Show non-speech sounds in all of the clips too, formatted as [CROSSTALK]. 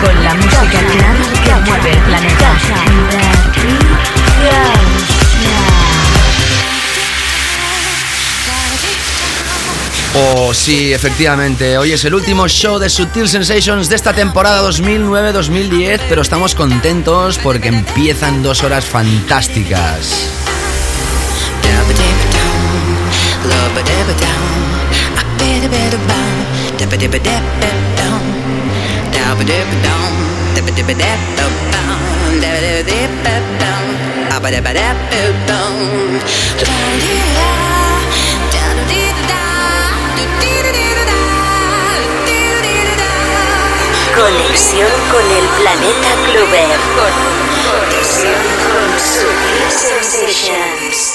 con la música clara que mueve el planeta. Oh, sí, efectivamente. Hoy es el último show de Sutil Sensations de esta temporada 2009-2010, pero estamos contentos porque empiezan dos horas fantásticas. Conexión con el planeta Clover. Conexión con Sutil Sensations.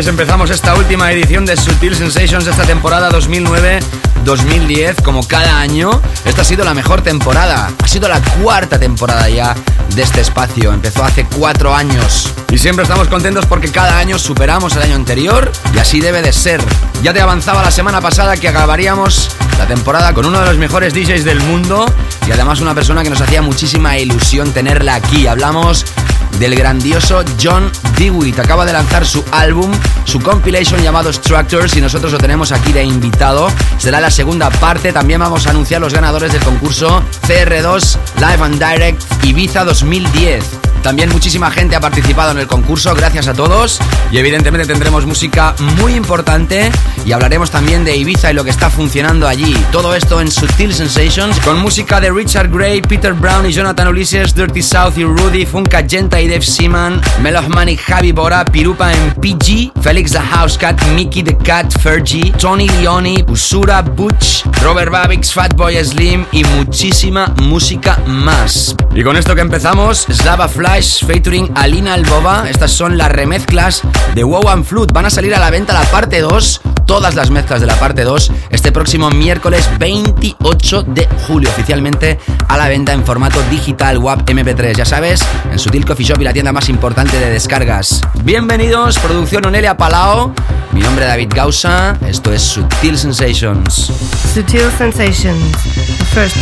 Es, empezamos esta última edición de Sutil Sensations de esta temporada 2009-2010. Como cada año, esta ha sido la mejor temporada. Ha sido la cuarta temporada ya de este espacio. Empezó hace cuatro años. Y siempre estamos contentos porque cada año superamos el año anterior y así debe de ser. Ya te avanzaba la semana pasada que acabaríamos la temporada con uno de los mejores DJs del mundo y además una persona que nos hacía muchísima ilusión tenerla aquí. Hablamos del grandioso John Dewitt. Acaba de lanzar su álbum, su compilation llamado Structures y nosotros lo tenemos aquí de invitado. Será la segunda parte. También vamos a anunciar los ganadores del concurso CR2 Live and Direct Ibiza 2010. También muchísima gente ha participado en el concurso, gracias a todos. Y evidentemente tendremos música muy importante y hablaremos también de Ibiza y lo que está funcionando allí. Todo esto en Sutil Sensations con música de Richard Gray, Peter Brown y Jonathan Ulises, Dirty South y Rudy, Funka Genta y Dave Seaman, Manic, Javi Bora, Pirupa en PG, Felix the House Cat, Mickey the Cat, Fergie, Tony Leone, Usura, Butch, Robert Babix, Fatboy Slim y muchísima música más. Y con esto que empezamos, Slava Flash featuring Alina Albova. Estas son las remezclas de Wow and Flute. Van a salir a la venta la parte 2, todas las mezclas de la parte 2, este próximo miércoles 28 de julio, oficialmente a la venta en formato digital WAP MP3. Ya sabes, en Sutil Coffee Shop y la tienda más importante de descargas. Bienvenidos, producción Onelia Palao. Mi nombre es David Gausa, esto es Sutil Sensations. Sutil Sensations, first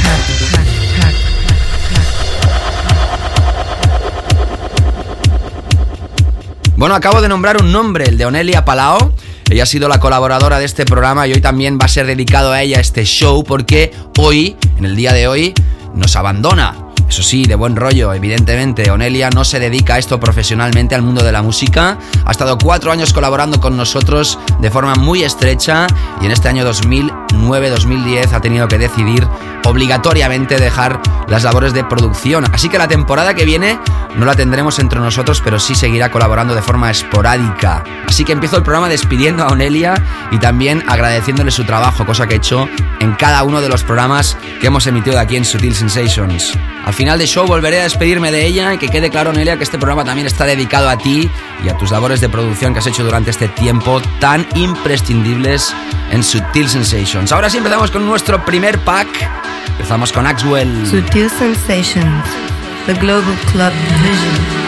Bueno, acabo de nombrar un nombre, el de Onelia Palao. Ella ha sido la colaboradora de este programa y hoy también va a ser dedicado a ella este show porque hoy, en el día de hoy, nos abandona. Eso sí, de buen rollo, evidentemente. Onelia no se dedica a esto profesionalmente al mundo de la música. Ha estado cuatro años colaborando con nosotros de forma muy estrecha y en este año 2009-2010 ha tenido que decidir obligatoriamente dejar las labores de producción. Así que la temporada que viene no la tendremos entre nosotros, pero sí seguirá colaborando de forma esporádica. Así que empiezo el programa despidiendo a Onelia y también agradeciéndole su trabajo, cosa que he hecho en cada uno de los programas que hemos emitido aquí en Sutil Sensations. Final del show volveré a despedirme de ella y que quede claro, Onelia, que este programa también está dedicado a ti y a tus labores de producción que has hecho durante este tiempo tan imprescindibles en Sutil Sensations. Ahora sí empezamos con nuestro primer pack. Empezamos con Axwell. Sutil Sensations, the Global Club Vision.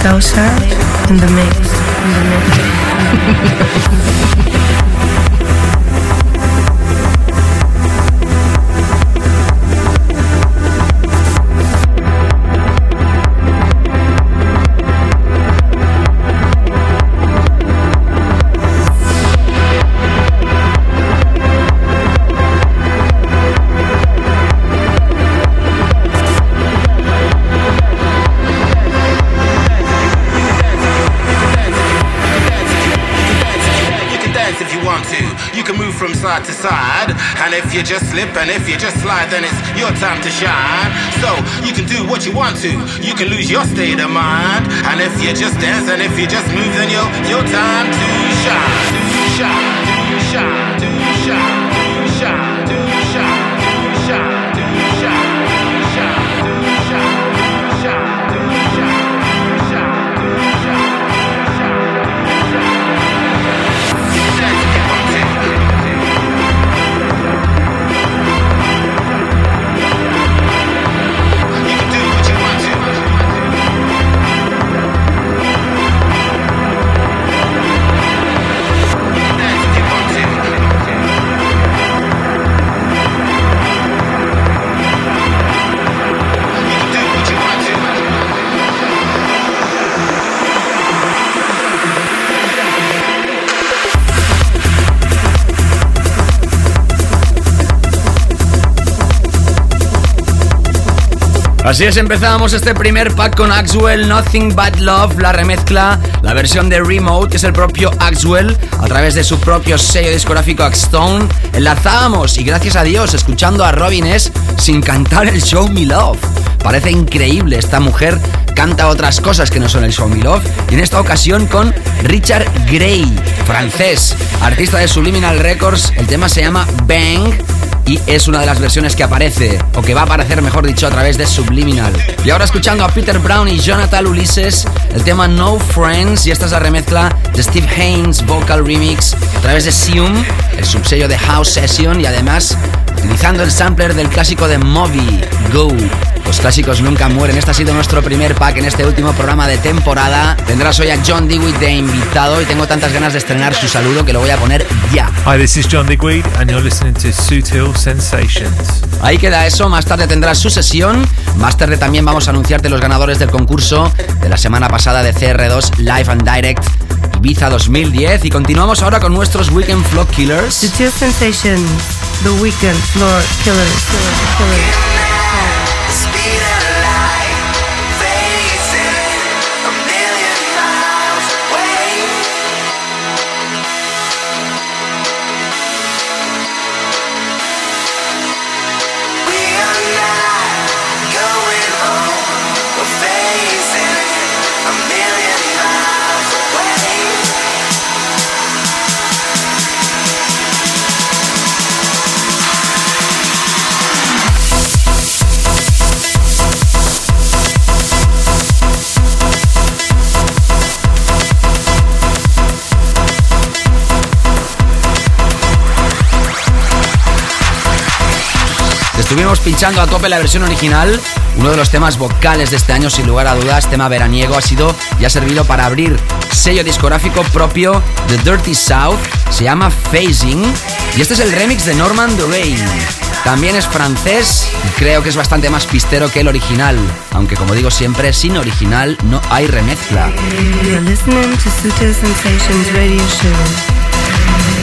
A David Gausa in the mix. Slip and if you just slide, then it's your time to shine. So you can do what you want to, you can lose your state of mind. And if you just dance and if you just move, then your your time to shine, to shine, to shine, to shine, Así es, empezábamos este primer pack con Axwell, Nothing But Love, la remezcla, la versión de Remote, que es el propio Axwell, a través de su propio sello discográfico Axstone. Enlazábamos y gracias a Dios, escuchando a Robin S. sin cantar el Show Me Love. Parece increíble, esta mujer canta otras cosas que no son el Show Me Love, y en esta ocasión con Richard Gray, francés, artista de Subliminal Records. El tema se llama Bang y es una de las versiones que aparece, o que va a aparecer mejor dicho, a través de Subliminal. Y ahora escuchando a Peter Brown y Jonathan Ulises, el tema No Friends, y esta es la remezcla de Steve Haynes Vocal Remix a través de Sium, el subsello de House Session, y además utilizando el sampler del clásico de Moby, Go. Los clásicos nunca mueren. Este ha sido nuestro primer pack en este último programa de temporada. Tendrás hoy a John Digweed de invitado y tengo tantas ganas de estrenar su saludo que lo voy a poner ya. Hi, this is John Digweed and you're listening to Sutil Sensations. Ahí queda eso. Más tarde tendrás su sesión. Más tarde también vamos a anunciarte los ganadores del concurso de la semana pasada de CR2 Live and Direct Ibiza 2010 y continuamos ahora con nuestros Weekend Floor Killers. Sutil Sensations, The Weekend Floor Killers. killers. speed up. Estuvimos pinchando a tope la versión original. Uno de los temas vocales de este año, sin lugar a dudas, tema veraniego, ha sido y ha servido para abrir sello discográfico propio de Dirty South. Se llama Phasing. Y este es el remix de Norman Doray. También es francés y creo que es bastante más pistero que el original. Aunque como digo siempre, sin original no hay remezcla.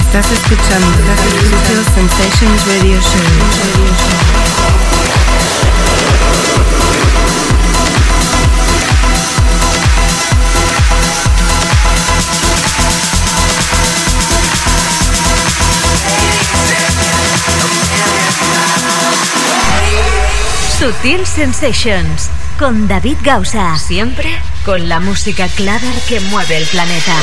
Estás escuchando Sutil Sensations Radio Show. Sutil Sensations con David Gausa. Siempre con la música clave que mueve el planeta.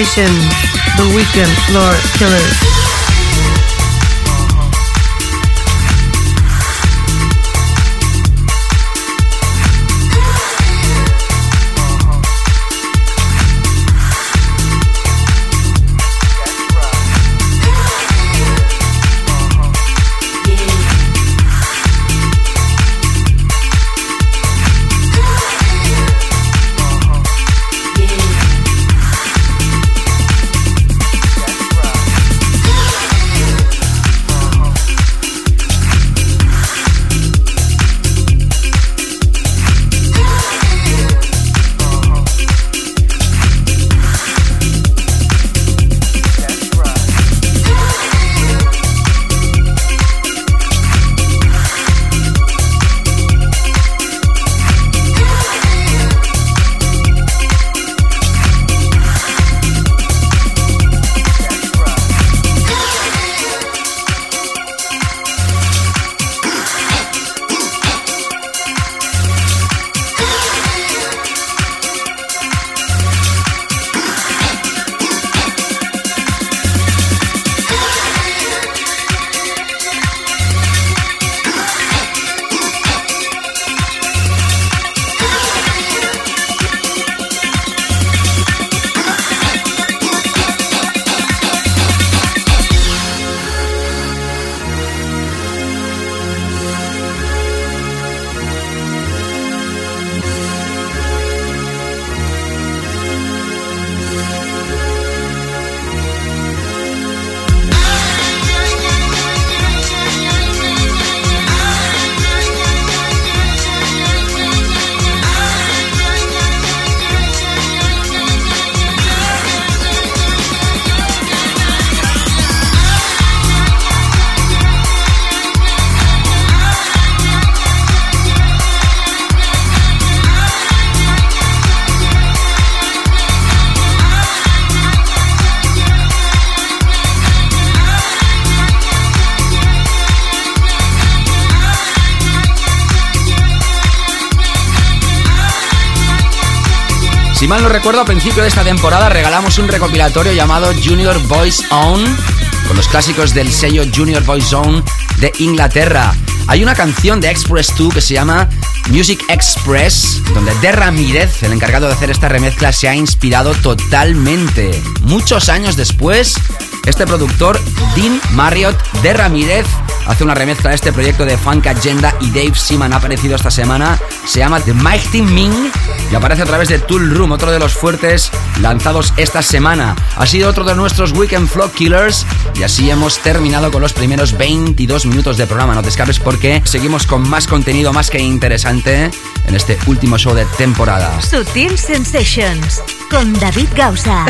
The Weekend Floor Killers. Mal no recuerdo, a principio de esta temporada regalamos un recopilatorio llamado Junior Voice Own, con los clásicos del sello Junior Voice Own de Inglaterra. Hay una canción de Express 2 que se llama Music Express, donde De Ramírez, el encargado de hacer esta remezcla, se ha inspirado totalmente. Muchos años después, este productor, Dean Marriott de Ramírez, hace una remezcla de este proyecto de Funk Agenda y Dave Seaman ha aparecido esta semana. Se llama The Mighty Ming y aparece a través de Tool Room, otro de los fuertes lanzados esta semana. Ha sido otro de nuestros Weekend Flow Killers y así hemos terminado con los primeros 22 minutos de programa. No te escapes porque seguimos con más contenido más que interesante en este último show de temporada. Sutil Sensations con David Gausa.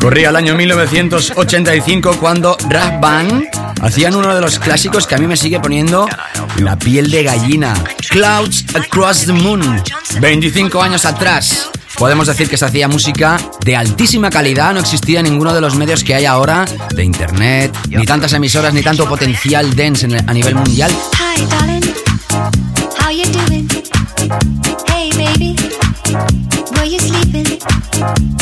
Corría el año 1985 cuando Rap Band hacían uno de los clásicos que a mí me sigue poniendo la piel de gallina. Clouds Across the Moon. 25 años atrás. Podemos decir que se hacía música de altísima calidad, no existía ninguno de los medios que hay ahora, de internet, ni tantas emisoras, ni tanto potencial dance a nivel mundial. Hi, darling. How you doing? Hey, baby. Were you sleeping?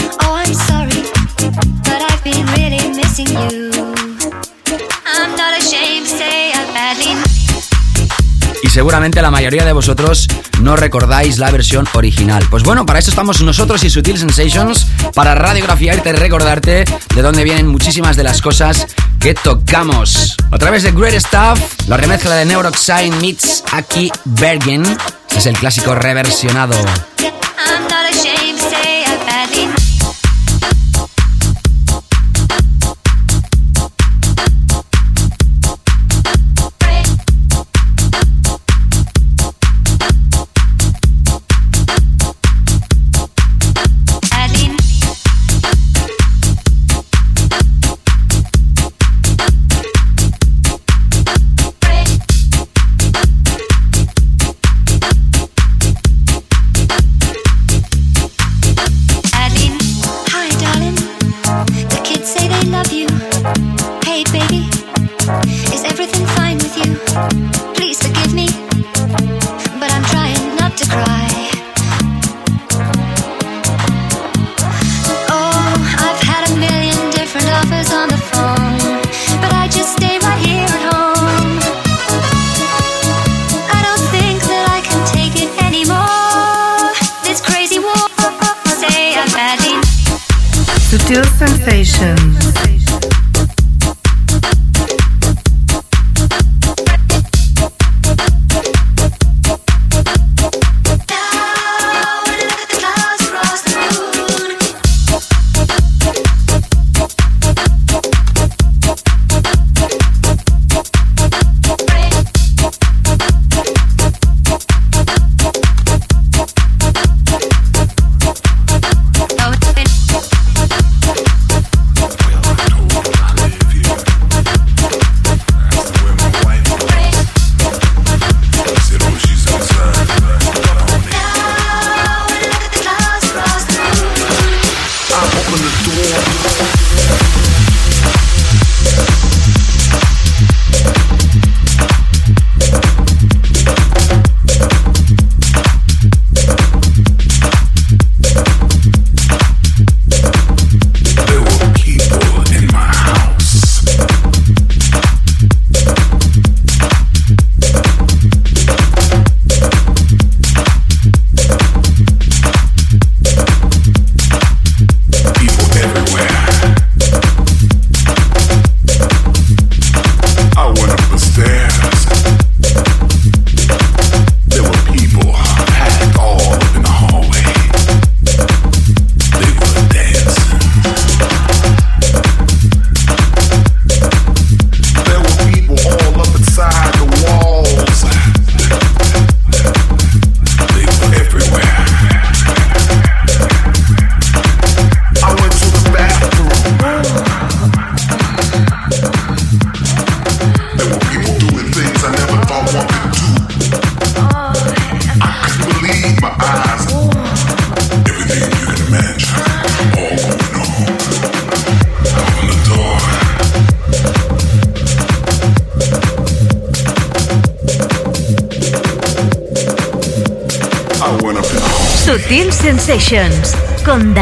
Seguramente la mayoría de vosotros no recordáis la versión original. Pues bueno, para eso estamos nosotros y Sutil Sensations, para radiografiarte y recordarte de dónde vienen muchísimas de las cosas que tocamos. A través de Great Stuff, la remezcla de Neuroxine meets Aki Bergen, es el clásico reversionado.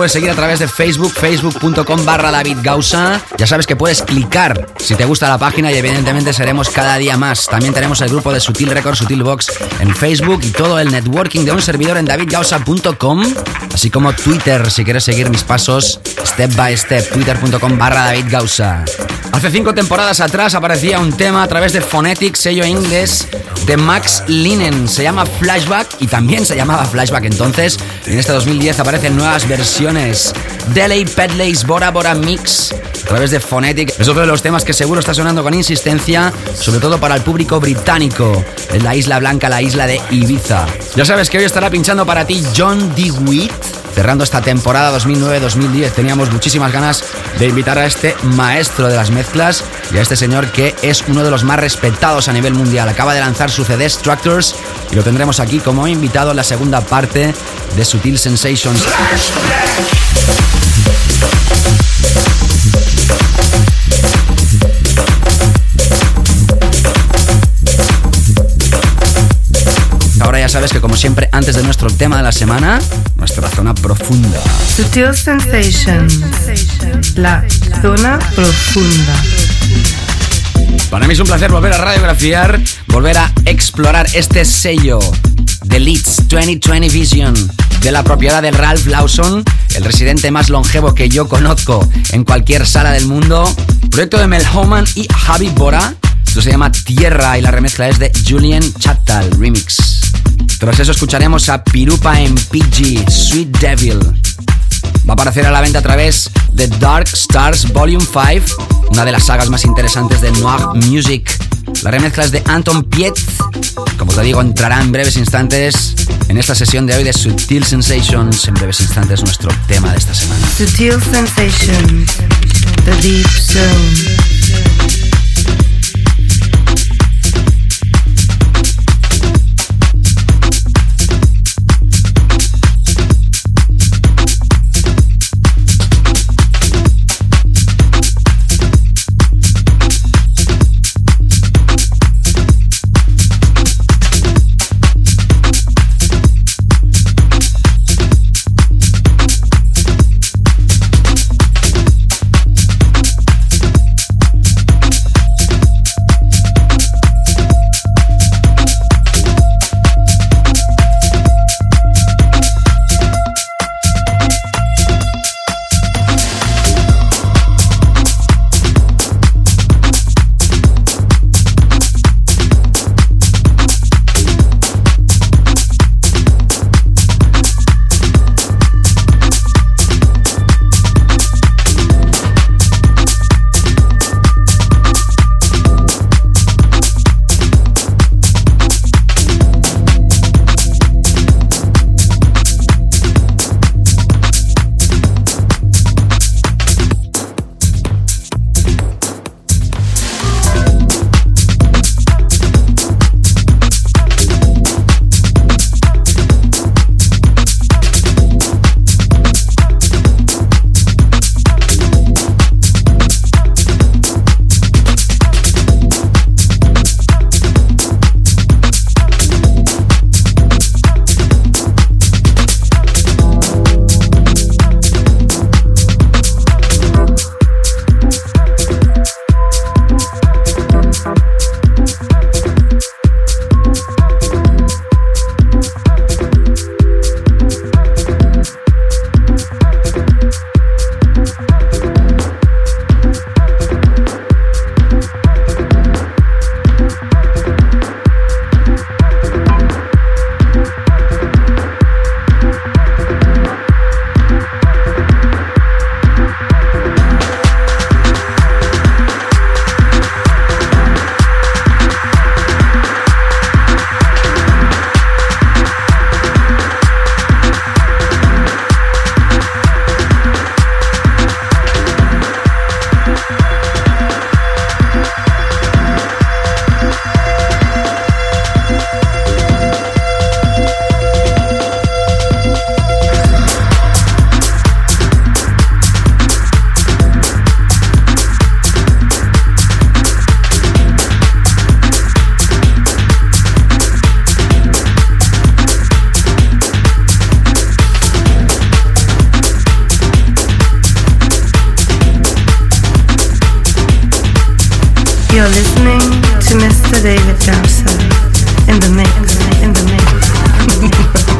Puedes seguir a través de Facebook, facebook.com barra David Gausa. Ya sabes que puedes clicar si te gusta la página y evidentemente seremos cada día más. También tenemos el grupo de Sutil Records, Sutil Box en Facebook y todo el networking de un servidor en davidgausa.com, así como Twitter si quieres seguir mis pasos step by step, twitter.com barra David Gausa. Hace cinco temporadas atrás aparecía un tema a través de Phonetic, sello inglés de Max Linen. Se llama Flashback y también se llamaba Flashback entonces. En este 2010 aparecen nuevas versiones. Delay Pedleys Bora Bora Mix a través de Phonetic. Es otro de los temas que seguro está sonando con insistencia, sobre todo para el público británico, en la Isla Blanca, la isla de Ibiza. Ya sabes que hoy estará pinchando para ti John DeWitt cerrando esta temporada 2009-2010. Teníamos muchísimas ganas de invitar a este maestro de las mezclas y a este señor que es uno de los más respetados a nivel mundial. Acaba de lanzar su CD Structures y lo tendremos aquí como invitado en la segunda parte de Sutil Sensations. Ahora ya sabes que como siempre antes de nuestro tema de la semana, nuestra zona profunda. Sutil Sensations, la zona profunda. Para mí es un placer volver a radiografiar, volver a explorar este sello de Leeds 2020 Vision de la propiedad de Ralph Lawson, el residente más longevo que yo conozco en cualquier sala del mundo. Proyecto de Mel Homan y Javi Bora. Esto se llama Tierra y la remezcla es de Julian Chattal Remix. Tras eso escucharemos a Pirupa en PG, Sweet Devil. Va a aparecer a la venta a través de Dark Stars Volume 5, una de las sagas más interesantes de Noir Music. La remezcla es de Anton Piet. Como te digo, entrará en breves instantes en esta sesión de hoy de Sutil Sensations. En breves instantes nuestro tema de esta semana. Sutil Sensations, The Deep Zone. David Gausa in the mix, in the mix. [LAUGHS]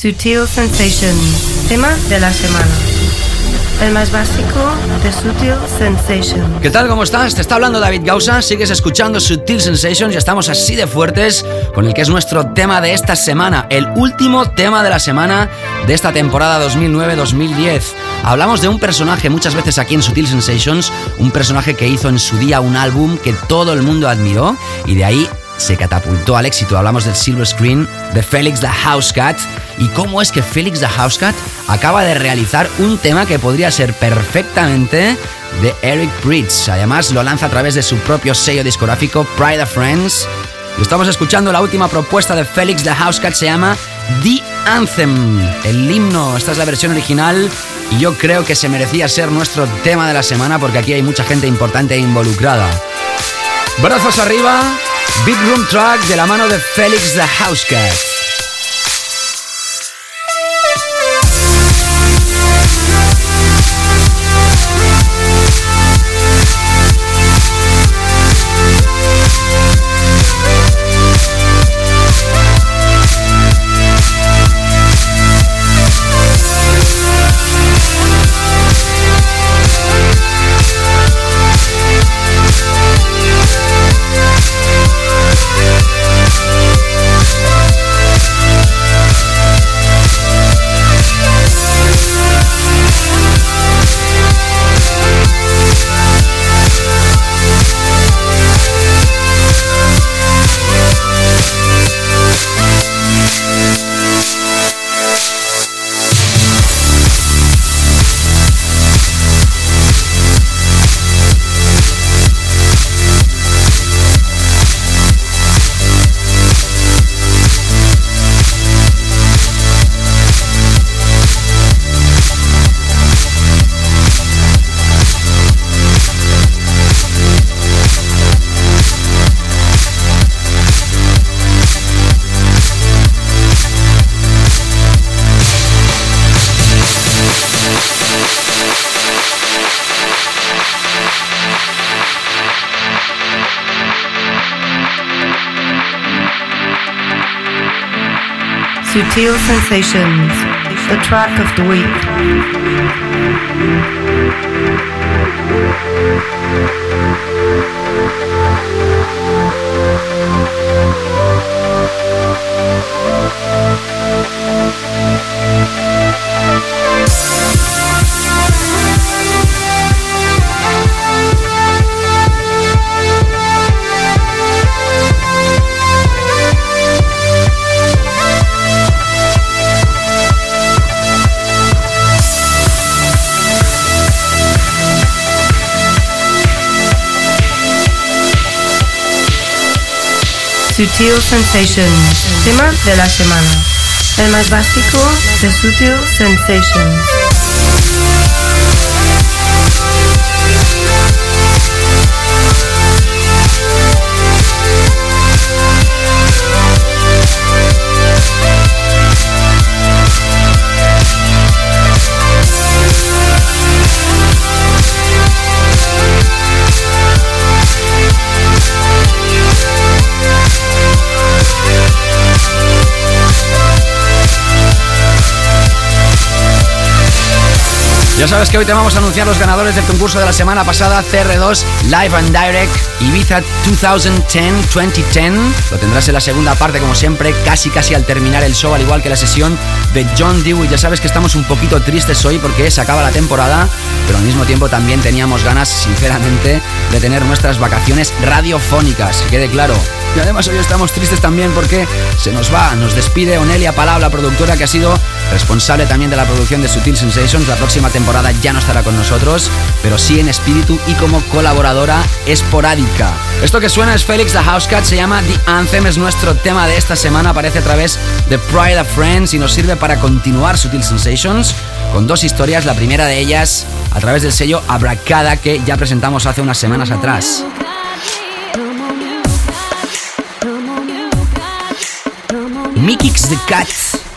Sutil Sensations, tema de la semana. El más básico de Sutil Sensations. ¿Qué tal? ¿Cómo estás? Te está hablando David Gausa. Sigues escuchando Sutil Sensations y estamos así de fuertes con el que es nuestro tema de esta semana, el último tema de la semana de esta temporada 2009-2010. Hablamos de un personaje muchas veces aquí en Sutil Sensations, un personaje que hizo en su día un álbum que todo el mundo admiró y de ahí se catapultó al éxito. Hablamos del Silver Screen de Felix the House Cat y cómo es que Felix the House Cat acaba de realizar un tema que podría ser perfectamente de Eric Pritz. Además lo lanza a través de su propio sello discográfico Pride of Friends. Y estamos escuchando la última propuesta de Felix the House Cat, se llama The Anthem, el himno. Esta es la versión original y yo creo que se merecía ser nuestro tema de la semana porque aquí hay mucha gente importante involucrada. Brazos arriba, Big Room Track de la mano de Felix the House Sutil Sensations, the track of the week. Sutil Sensations, tema de la semana. El más básico de Sutil Sensations. Ya sabes que hoy te vamos a anunciar los ganadores del concurso de la semana pasada, CR2 Live and Direct Ibiza 2010-2010. Lo tendrás en la segunda parte, como siempre, casi casi al terminar el show, al igual que la sesión de John Dewey. Ya sabes que estamos un poquito tristes hoy porque se acaba la temporada, pero al mismo tiempo también teníamos ganas, sinceramente, de tener nuestras vacaciones radiofónicas, que quede claro. Y además hoy estamos tristes también porque se nos va, nos despide Onelia Palau, la productora que ha sido responsable también de la producción de Sutil Sensations. La próxima temporada ya no estará con nosotros, pero sí en espíritu y como colaboradora esporádica. Esto que suena es Félix the Housecat, se llama The Anthem, es nuestro tema de esta semana, aparece a través de Pride of Friends y nos sirve para continuar Sutil Sensations con dos historias, la primera de ellas a través del sello Abracada que ya presentamos hace unas semanas atrás. Mikix the Cat.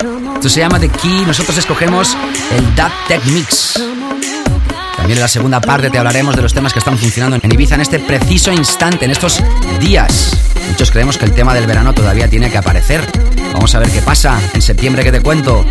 Esto se llama The Key. Nosotros escogemos el Dub Tech Mix. También en la segunda parte te hablaremos de los temas que están funcionando en Ibiza en este preciso instante, en estos días. Muchos creemos que el tema del verano todavía tiene que aparecer. Vamos a ver qué pasa en septiembre que te cuento.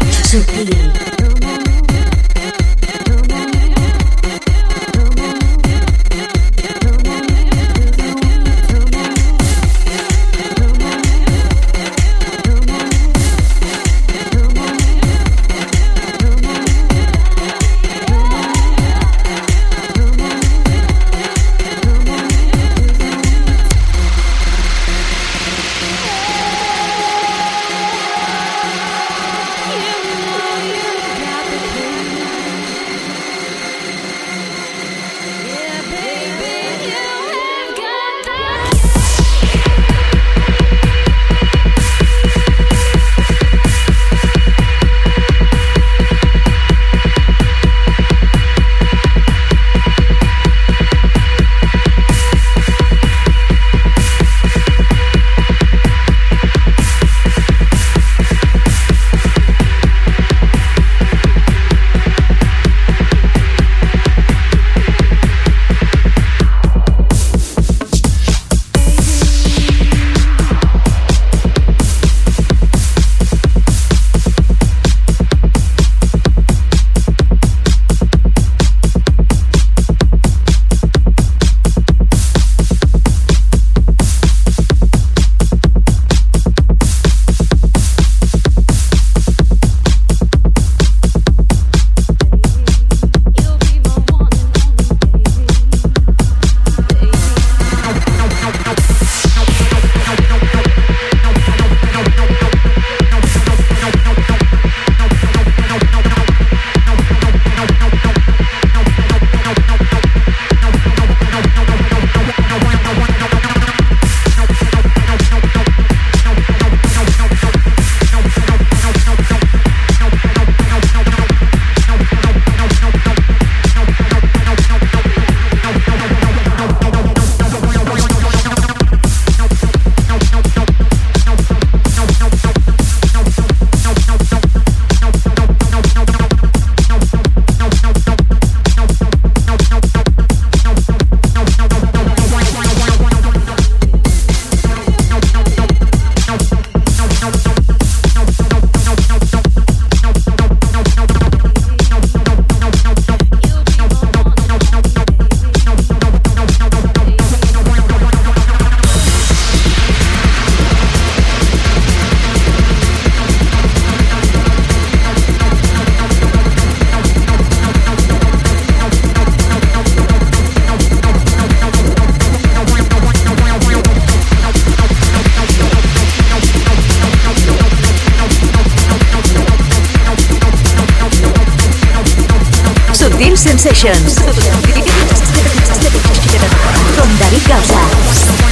Sensations. Con David Gausa.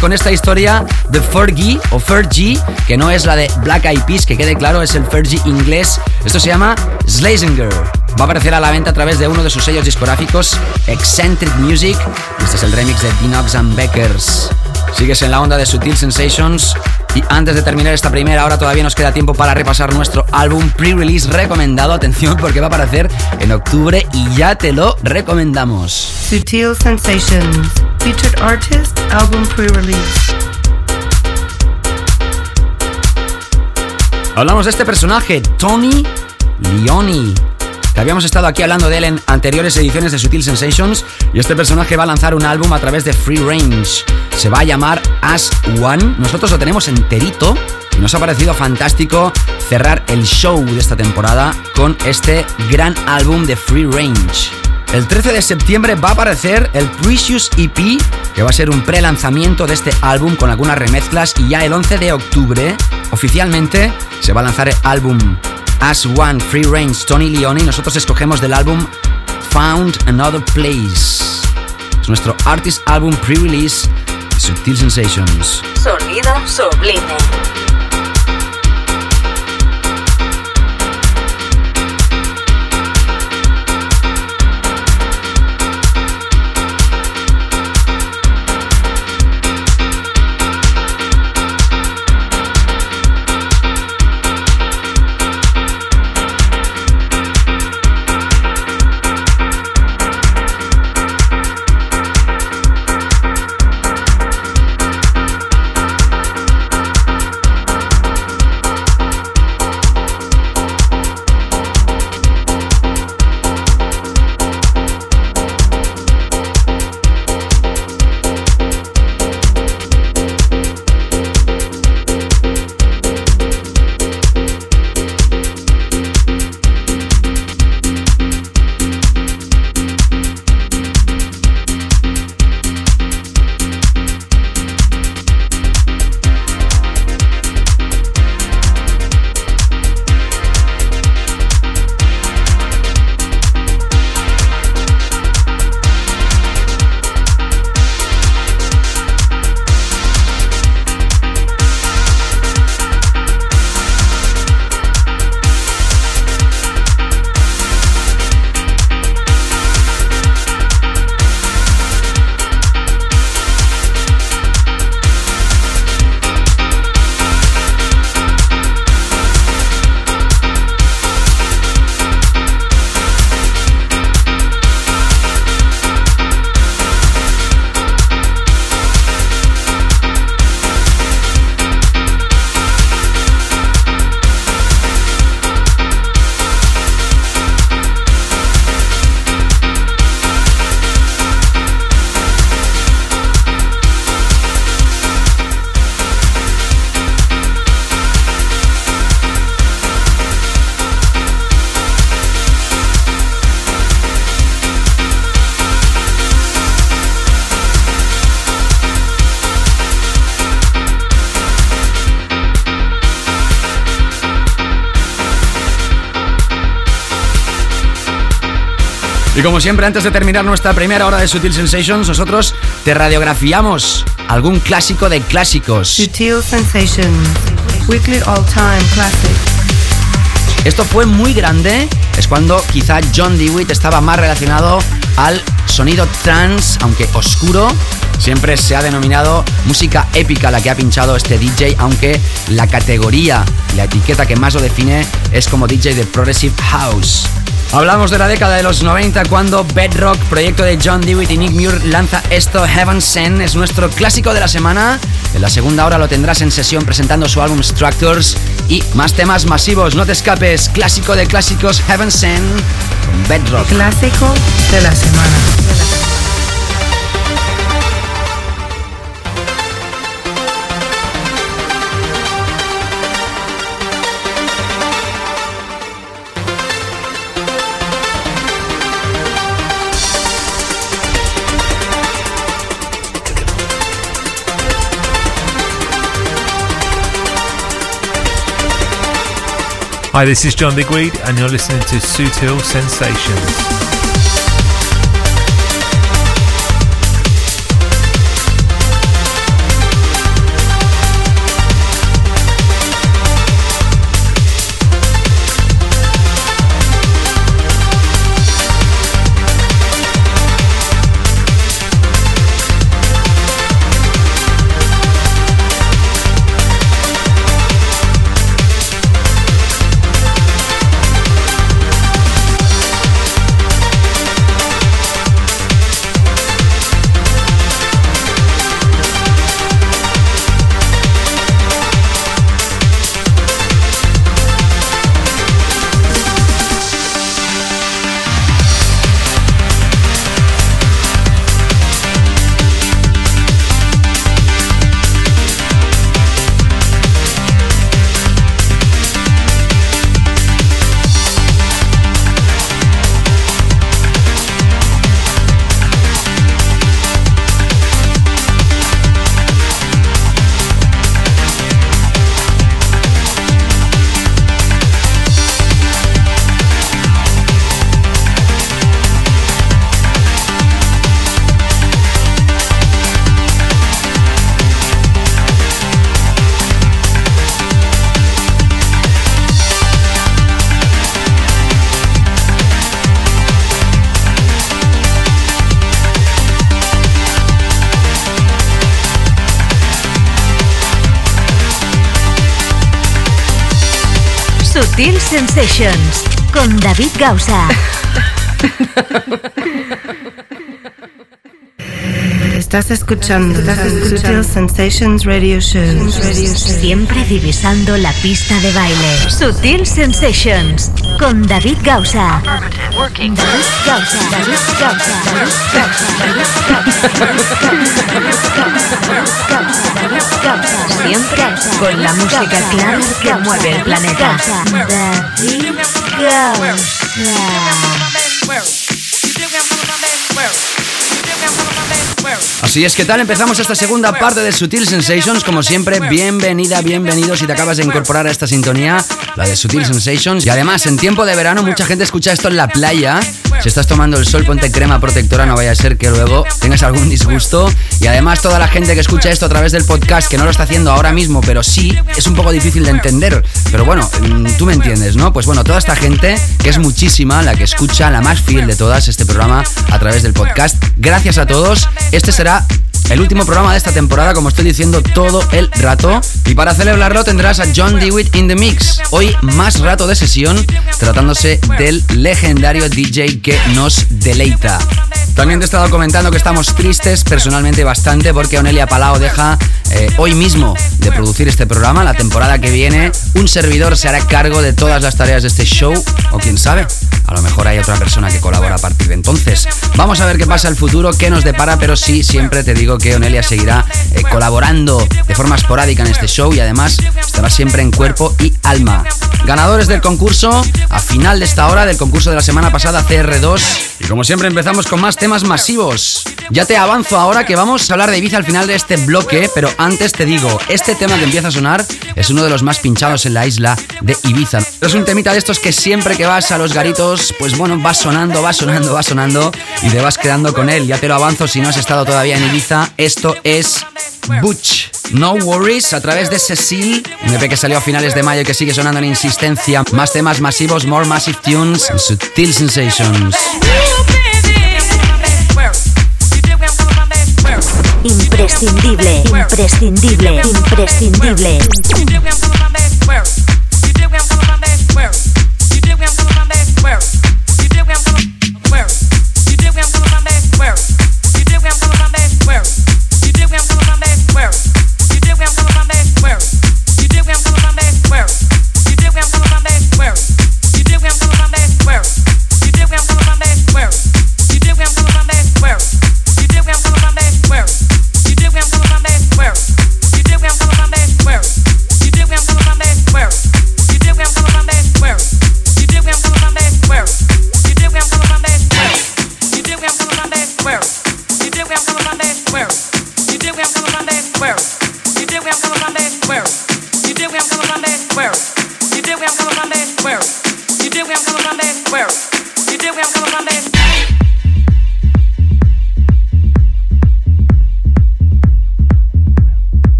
Con esta historia de Fergie o Fergie, que no es la de Black Eyed Peas, que quede claro, es el Fergie inglés. Esto se llama Slazinger. Va a aparecer a la venta a través de uno de sus sellos discográficos, Eccentric Music. Este es el remix de Dinox and Beckers. Sigues en la onda de Sutil Sensations. Y antes de terminar esta primera hora, todavía nos queda tiempo para repasar nuestro álbum pre-release recomendado. Atención, porque va a aparecer en octubre y ya te lo recomendamos. Sutil Sensations, featured artist, album pre-release. Hablamos de este personaje, Tony Leoni que habíamos estado aquí hablando de él en anteriores ediciones de Sutil Sensations y este personaje va a lanzar un álbum a través de Free Range. Se va a llamar As One. Nosotros lo tenemos enterito y nos ha parecido fantástico cerrar el show de esta temporada con este gran álbum de Free Range. El 13 de septiembre va a aparecer el Precious EP, que va a ser un pre-lanzamiento de este álbum con algunas remezclas y ya el 11 de octubre oficialmente se va a lanzar el álbum As One Free Range Tony Leone nosotros escogemos del álbum Found Another Place. Es nuestro artist album pre-release Subtil Sensations. Sonido sublime. Y como siempre, antes de terminar nuestra primera hora de Sutil Sensations, nosotros te radiografiamos algún clásico de clásicos. Sutil Sensations, Weekly All Time Classic. Esto fue muy grande, es cuando quizá John DeWitt estaba más relacionado al sonido trance, aunque oscuro. Siempre se ha denominado música épica la que ha pinchado este DJ, aunque la categoría, la etiqueta que más lo define es como DJ de Progressive House. Hablamos de la década de los 90 cuando Bedrock, proyecto de John Dewitt y Nick Muir, lanza esto Heaven Send. Es nuestro clásico de la semana. En la segunda hora lo tendrás en sesión presentando su álbum Structures y más temas masivos. No te escapes, clásico de clásicos Heaven Send con Bedrock. Clásico de la semana. Hi, this is John Digweed, and you're listening to Sutil Sensations. Sutil Sensations con David Gausa. [LAUGHS] Estás escuchando, Sutil Sensations Radio Show. Siempre divisando la pista de baile. Sutil Sensations con David Gausa. David Gausa. David Gausa. David Gausa. Siempre con la música clara que mueve el planeta. David Gausa. Así es, que tal? Empezamos esta segunda parte de Sutil Sensations. Como siempre, bienvenida, bienvenido si te acabas de incorporar a esta sintonía, la de Sutil Sensations. Y además, en tiempo de verano, mucha gente escucha esto en la playa. Si estás tomando el sol, ponte crema protectora, no vaya a ser que luego tengas algún disgusto. Y además, toda la gente que escucha esto a través del podcast, que no lo está haciendo ahora mismo, pero sí, es un poco difícil de entender. Pero bueno, mm, tú me entiendes, ¿no? Pues bueno, toda esta gente, que es muchísima, la que escucha, la más fiel de todas, este programa a través del podcast. Gracias a todos. Este será el último programa de esta temporada, como estoy diciendo todo el rato. Y para celebrarlo tendrás a John Dewitt in the Mix. Hoy más rato de sesión, tratándose del legendario DJ que nos deleita. También te he estado comentando que estamos tristes personalmente bastante porque Onelia Palao deja eh, hoy mismo de producir este programa. La temporada que viene, un servidor se hará cargo de todas las tareas de este show, o quién sabe, a lo mejor hay otra persona que colabora a partir de entonces. Vamos a ver qué pasa el futuro, qué nos depara, pero sí, siempre te digo que Onelia seguirá eh, colaborando de forma esporádica en este show y además estará siempre en cuerpo y alma. Ganadores del concurso, a final de esta hora del concurso de la semana pasada, CR2. Y como siempre empezamos con más temas masivos. Ya te avanzo ahora que vamos a hablar de Ibiza al final de este bloque, pero antes te digo, este tema que empieza a sonar es uno de los más pinchados en la isla de Ibiza. Es un temita de estos que siempre que vas a los garitos, pues bueno, va sonando, va sonando, va sonando y te vas quedando con él. Ya te lo avanzo si no has estado todavía en Ibiza. Esto es Butch. No Worries a través de Cecil, un EP que salió a finales de mayo y que sigue sonando en insistencia. Más temas masivos, more massive tunes, Sutil Sensations. Imprescindible, imprescindible, imprescindible.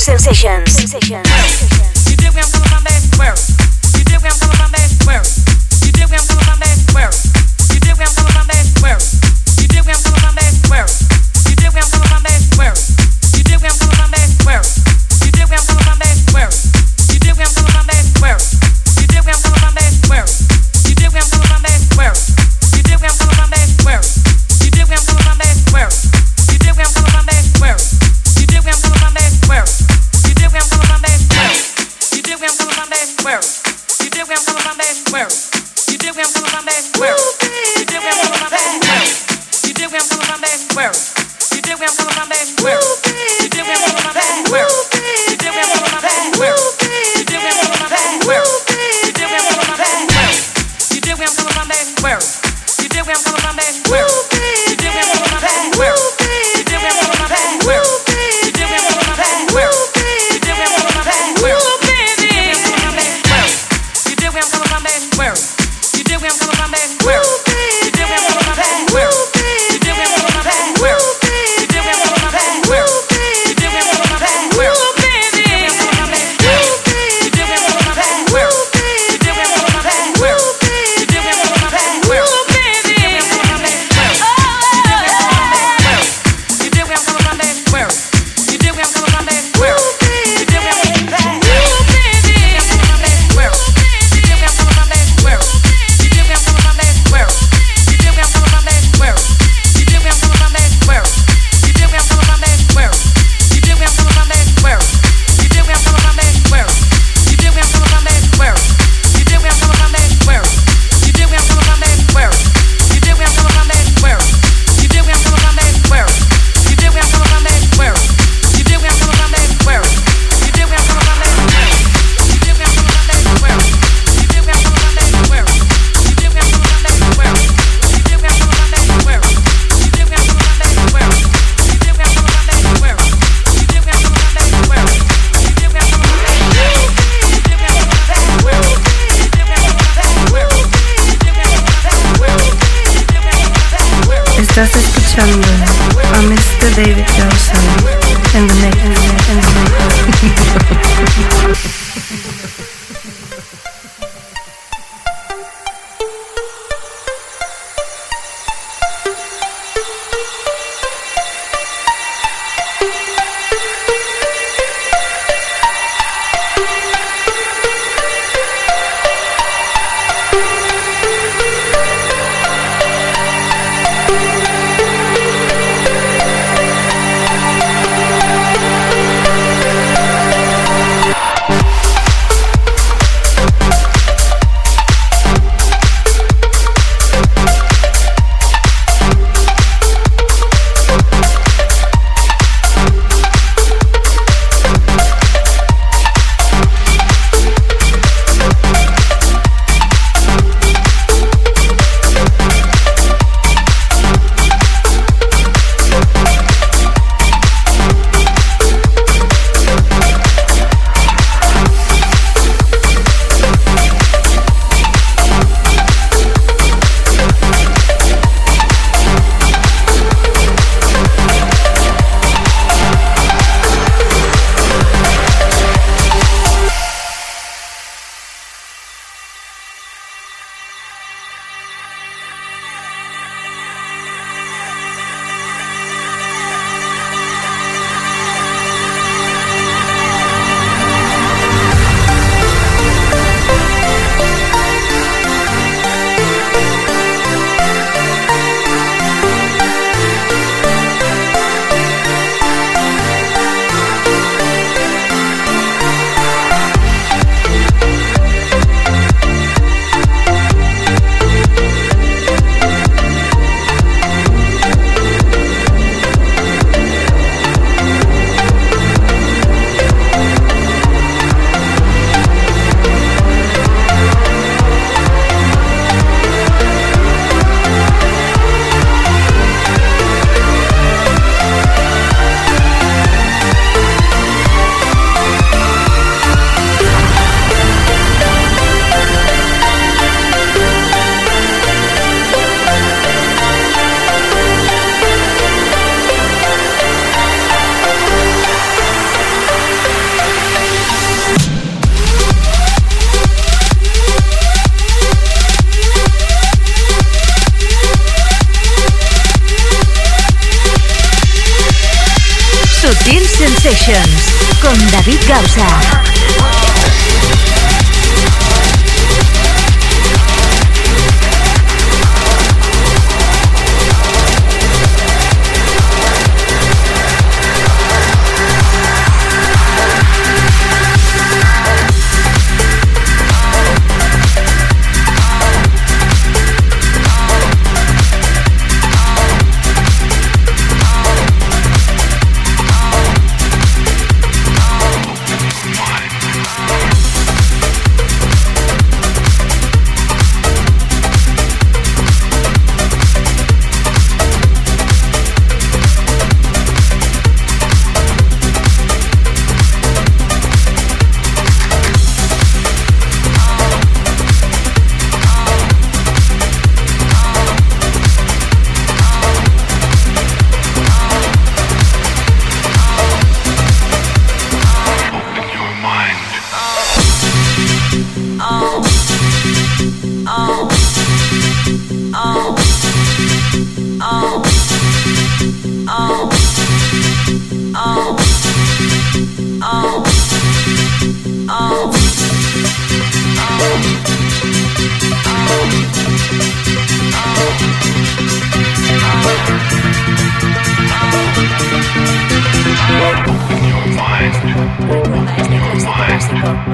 Sensations. Sensations. You coming from. Where? You coming from. Where?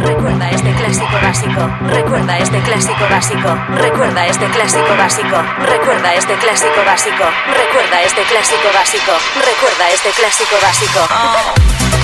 Recuerda este clásico básico. Recuerda este clásico básico. Recuerda este clásico básico. Recuerda este clásico básico. Recuerda este clásico básico. Recuerda este clásico básico. Oh.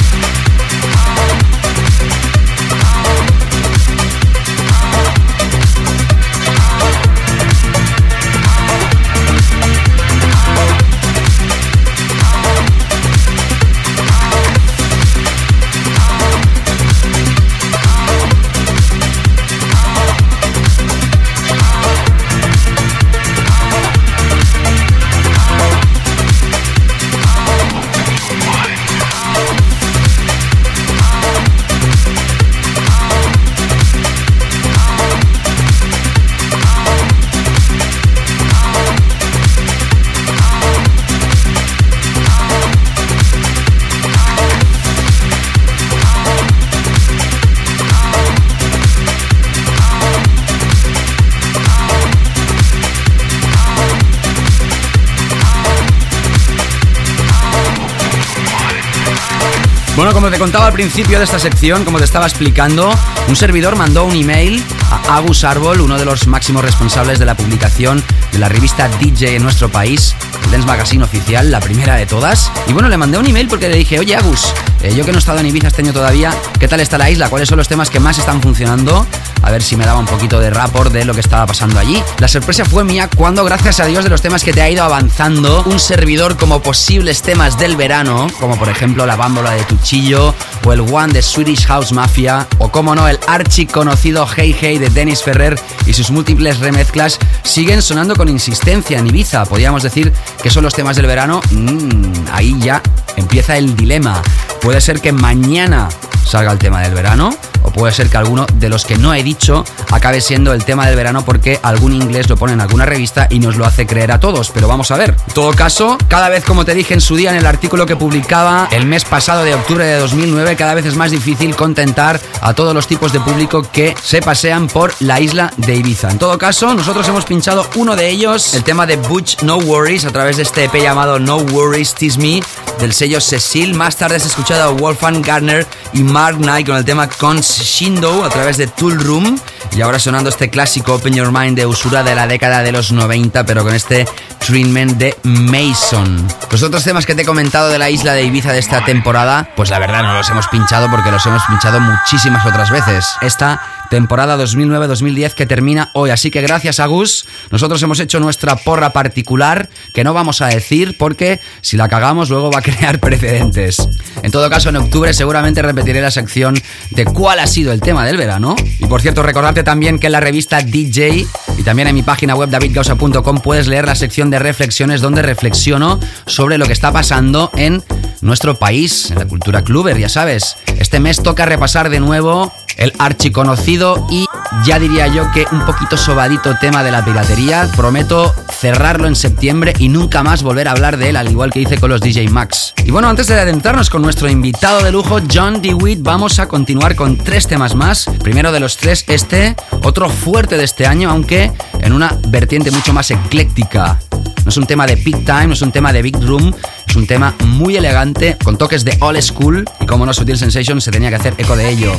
Contaba al principio de esta sección, como te estaba explicando, un servidor mandó un email a Agus Arbol, uno de los máximos responsables de la publicación de la revista DJ en nuestro país, el Dance Magazine oficial, la primera de todas. Y bueno, le mandé un email porque le dije, oye Agus, eh, yo que no he estado en Ibiza este año todavía, ¿qué tal está la isla? ¿Cuáles son los temas que más están funcionando? A ver si me daba un poquito de rapport de lo que estaba pasando allí. La sorpresa fue mía cuando, gracias a Dios, de los temas que te ha ido avanzando, un servidor como posibles temas del verano, como por ejemplo la bámbola de Tuchillo, o el One de Swedish House Mafia, o como no, el archi conocido Hey Hey de Dennis Ferrer y sus múltiples remezclas, siguen sonando con insistencia en Ibiza. Podríamos decir que son los temas del verano. Mm, ahí ya empieza el dilema. Puede ser que mañana salga el tema del verano o puede ser que alguno de los que no he dicho acabe siendo el tema del verano porque algún inglés lo pone en alguna revista y nos lo hace creer a todos, pero vamos a ver. En todo caso, cada vez como te dije en su día en el artículo que publicaba el mes pasado de octubre de 2009, cada vez es más difícil contentar a todos los tipos de público que se pasean por la isla de Ibiza. En todo caso, nosotros hemos pinchado uno de ellos, el tema de Butch No Worries, a través de este EP llamado No Worries Tease Me del sello Cecil. Más tarde has escuchado a Wolfgang Garner y Mark Knight con el tema Cons Shindo a través de Tool Room. Y ahora sonando este clásico Open Your Mind de usura de la década de los 90, pero con este treatment de Mason. Los otros temas que te he comentado de la isla de Ibiza de esta temporada, pues la verdad no los hemos pinchado porque los hemos pinchado muchísimas otras veces. Esta temporada 2009-2010 que termina hoy. Así que gracias a Gus, nosotros hemos hecho nuestra porra particular que no vamos a decir porque si la cagamos luego va a [LAUGHS] crear precedentes. En todo caso, en octubre seguramente repetiré la sección de cuál ha sido el tema del verano. Y por cierto, recordarte también que en la revista DJ y también en mi página web davidgausa.com puedes leer la sección de reflexiones donde reflexiono sobre lo que está pasando en nuestro país, en la cultura cluber, ya sabes. Este mes toca repasar de nuevo el archiconocido y ya diría yo que un poquito sobadito tema de la piratería. Prometo cerrarlo en septiembre y nunca más volver a hablar de él, al igual que hice con los DJ Max. Y bueno, antes de adentrarnos con nuestro invitado de lujo, John DeWitt, vamos a continuar con tres temas más. Primero de los tres, este, otro fuerte de este año, aunque en una vertiente mucho más ecléctica. No es un tema de big time, no es un tema de big room, es un tema muy elegante, con toques de old school, y como no Sutil Sensation se tenía que hacer eco de ello.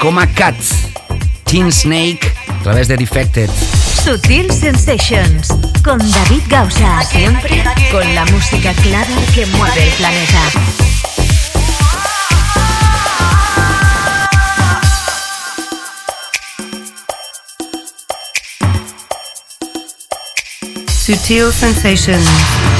Coma Cat, Teen Snake, a través de Defected. Sutil Sensations, con David Gausa, siempre con la música clara que mueve el planeta. Sutil Sensations.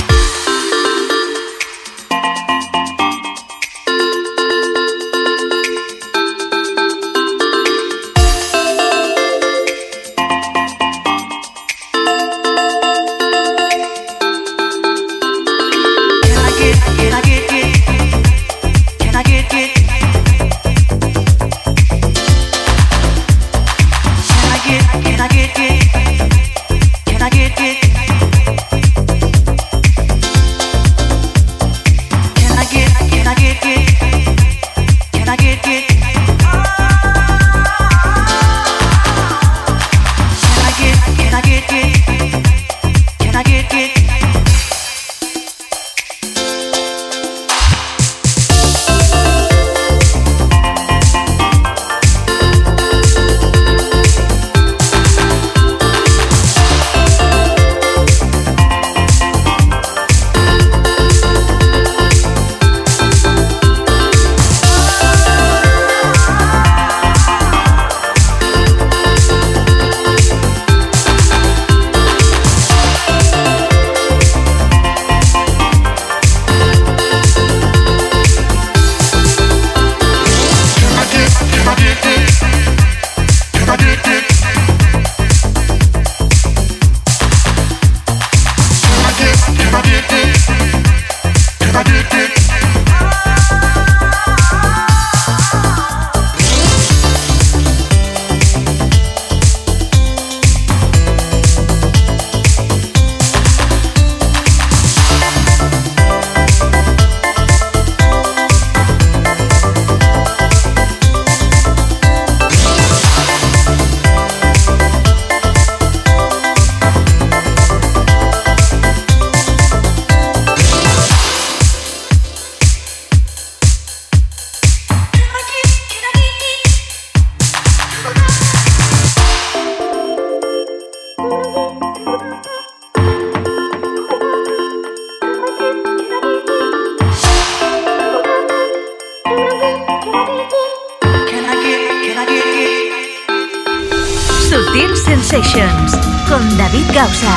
Con David Gausa.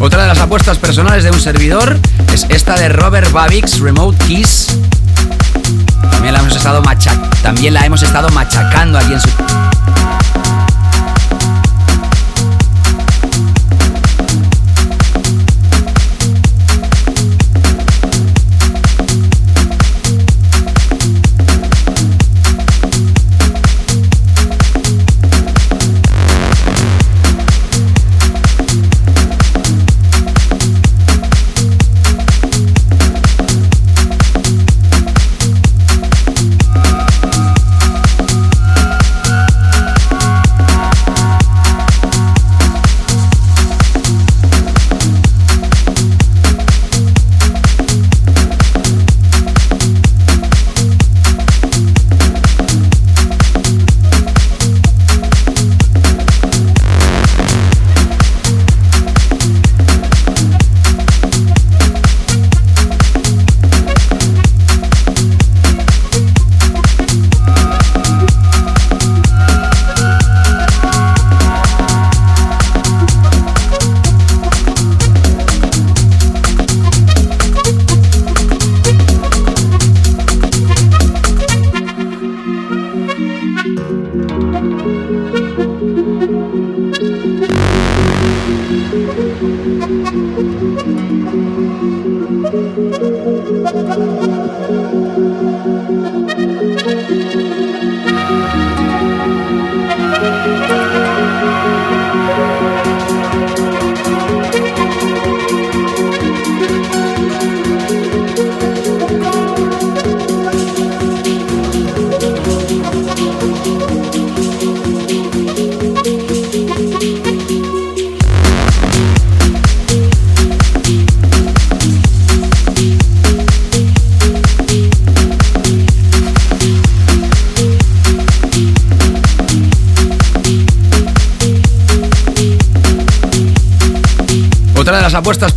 Otra de las apuestas personales de un servidor es esta de Robert Babix, Remote Keys. También la hemos estado, también la hemos estado machacando aquí en su...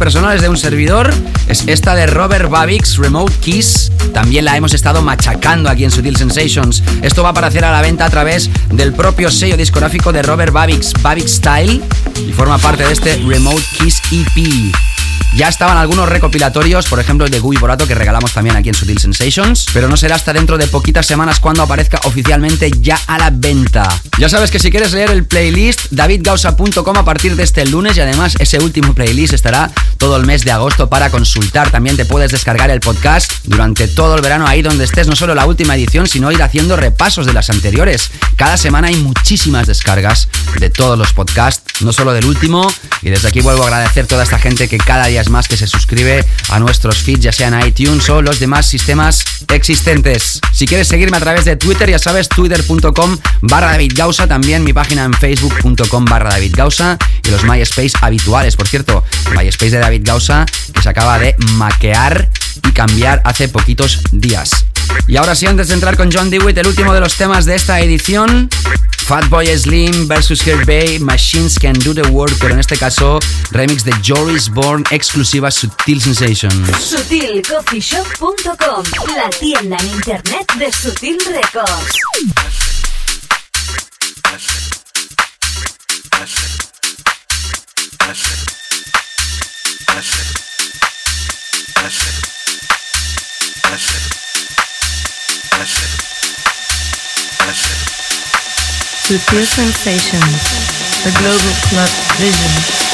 personales de un servidor es esta de Robert Babix, Remote Keys. También la hemos estado machacando aquí en Sutil Sensations. Esto va a aparecer a la venta a través del propio sello discográfico de Robert Babix, Babix Style, y forma parte de este Remote Keys EP. Ya estaban algunos recopilatorios, por ejemplo el de Guy Borato que regalamos también aquí en Sutil Sensations, pero no será hasta dentro de poquitas semanas cuando aparezca oficialmente ya a la venta. Ya sabes que si quieres leer el playlist, davidgausa.com a partir de este lunes y además ese último playlist estará todo el mes de agosto para consultar. También te puedes descargar el podcast durante todo el verano ahí donde estés, no solo la última edición, sino ir haciendo repasos de las anteriores. Cada semana hay muchísimas descargas de todos los podcasts, no solo del último. Y desde aquí vuelvo a agradecer a toda esta gente que cada día más que se suscribe a nuestros feeds, ya sean iTunes o los demás sistemas existentes. Si quieres seguirme a través de Twitter, ya sabes, twitter.com barra David Gausa, también mi página en facebook.com barra David Gausa y los MySpace habituales. Por cierto, MySpace de David Gausa que se acaba de maquear y cambiar hace poquitos días. Y ahora sí, antes de entrar con John Dewitt, el último de los temas de esta edición, Fatboy Slim versus Bay, Machines Can Do The Work, pero en este caso, remix de Joris Bourne, exclusiva Sutil Sensations. SutilCoffeeShop.com, la tienda en internet de Sutil Records. Sutil Sensations, the Global Club Vision.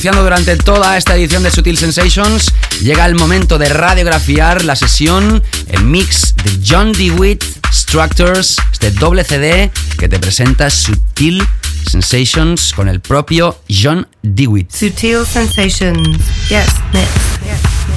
Durante toda esta edición de Sutil Sensations, llega el momento de radiografiar la sesión, el mix de John DeWitt Structures, este doble CD que te presenta Sutil Sensations con el propio John DeWitt. Sutil Sensations. Yes, next.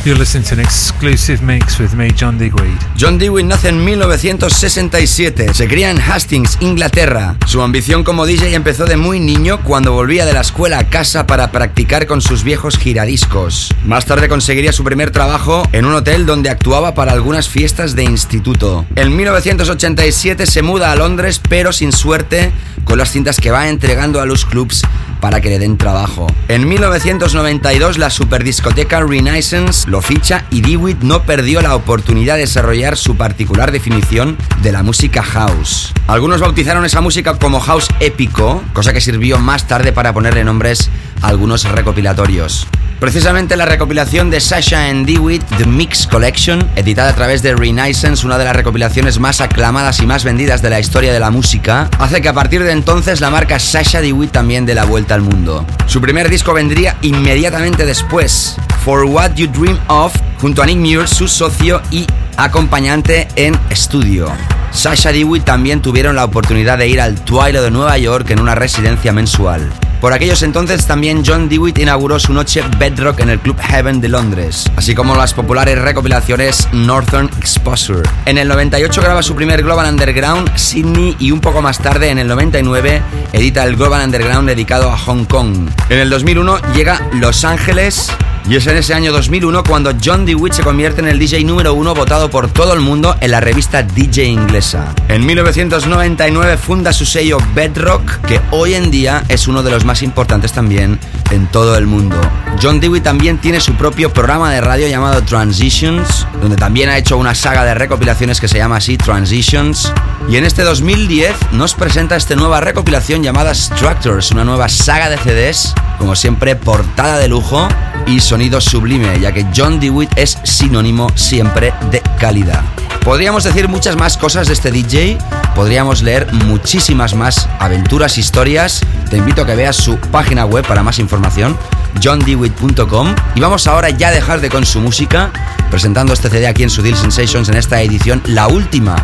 You're listening to an exclusive mix with me, John Digweed. John Dewey nace en 1967. Se cría en Hastings, Inglaterra. Su ambición como DJ empezó de muy niño cuando volvía de la escuela a casa para practicar con sus viejos giradiscos. Más tarde conseguiría su primer trabajo en un hotel donde actuaba para algunas fiestas de instituto. En 1987 se muda a Londres, pero sin suerte, con las cintas que va entregando a los clubs para que le den trabajo. En 1992 la superdiscoteca Renaissance lo ficha y Dewitt no perdió la oportunidad de desarrollar su particular definición de la música house. Algunos bautizaron esa música como house épico, cosa que sirvió más tarde para ponerle nombres a algunos recopilatorios. Precisamente la recopilación de Sasha and DeWitt, The Mix Collection, editada a través de Renaissance, una de las recopilaciones más aclamadas y más vendidas de la historia de la música, hace que a partir de entonces la marca Sasha DeWitt también dé la vuelta al mundo. Su primer disco vendría inmediatamente después, For What You Dream Of, junto a Nick Muir, su socio y acompañante en estudio. Sasha DeWitt también tuvieron la oportunidad de ir al Twilight de Nueva York en una residencia mensual. Por aquellos entonces también John DeWitt inauguró su noche Bedrock en el Club Heaven de Londres, así como las populares recopilaciones Northern Exposure. En el 98 graba su primer Global Underground, Sydney, y un poco más tarde, en el 99, edita el Global Underground dedicado a Hong Kong. En el 2001 llega Los Ángeles, y es en ese año 2001 cuando John DeWitt se convierte en el DJ número uno votado por todo el mundo en la revista DJ inglesa. En 1999 funda su sello Bedrock, que hoy en día es uno de los más importantes también en todo el mundo. John DeWitt también tiene su propio programa de radio llamado Transitions, donde también ha hecho una saga de recopilaciones que se llama así Transitions. Y en este 2010 nos presenta esta nueva recopilación llamada Structures, una nueva saga de CDs, como siempre portada de lujo y sonido sublime, ya que John DeWitt es sinónimo siempre de calidad. Podríamos decir muchas más cosas de este DJ, podríamos leer muchísimas más aventuras, historias. Te invito a que veas su página web para más información, johndewitt.com. Y vamos ahora ya a dejar de con su música, presentando este CD aquí en Sutil Sensations en esta edición, la última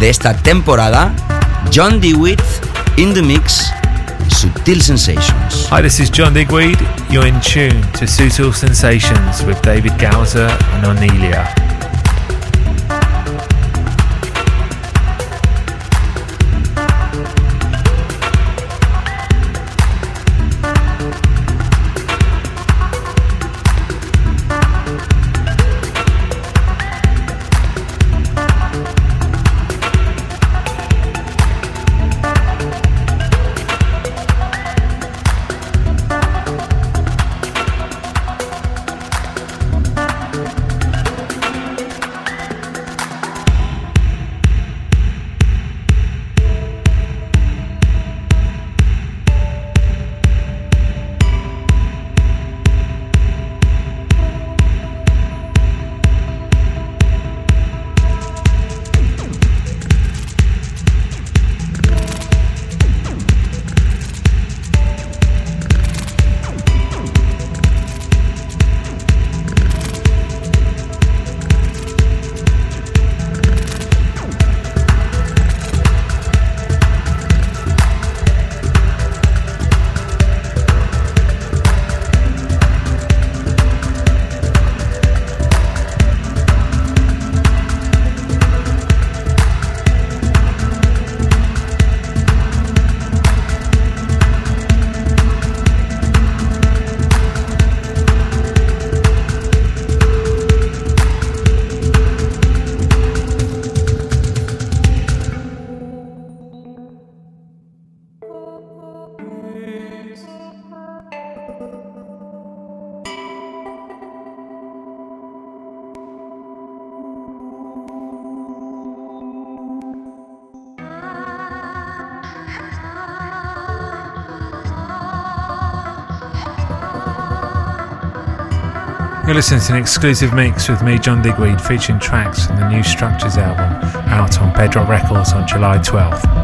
de esta temporada. John DeWitt in the Mix Sutil Sensations. Hi, this is John Digweed. You're in tune to Sutil Sensations with David Gowser and Onelia. You're listening to an exclusive mix with me, John Digweed, featuring tracks from the new Structures album out on Bedrock Records on July 12th.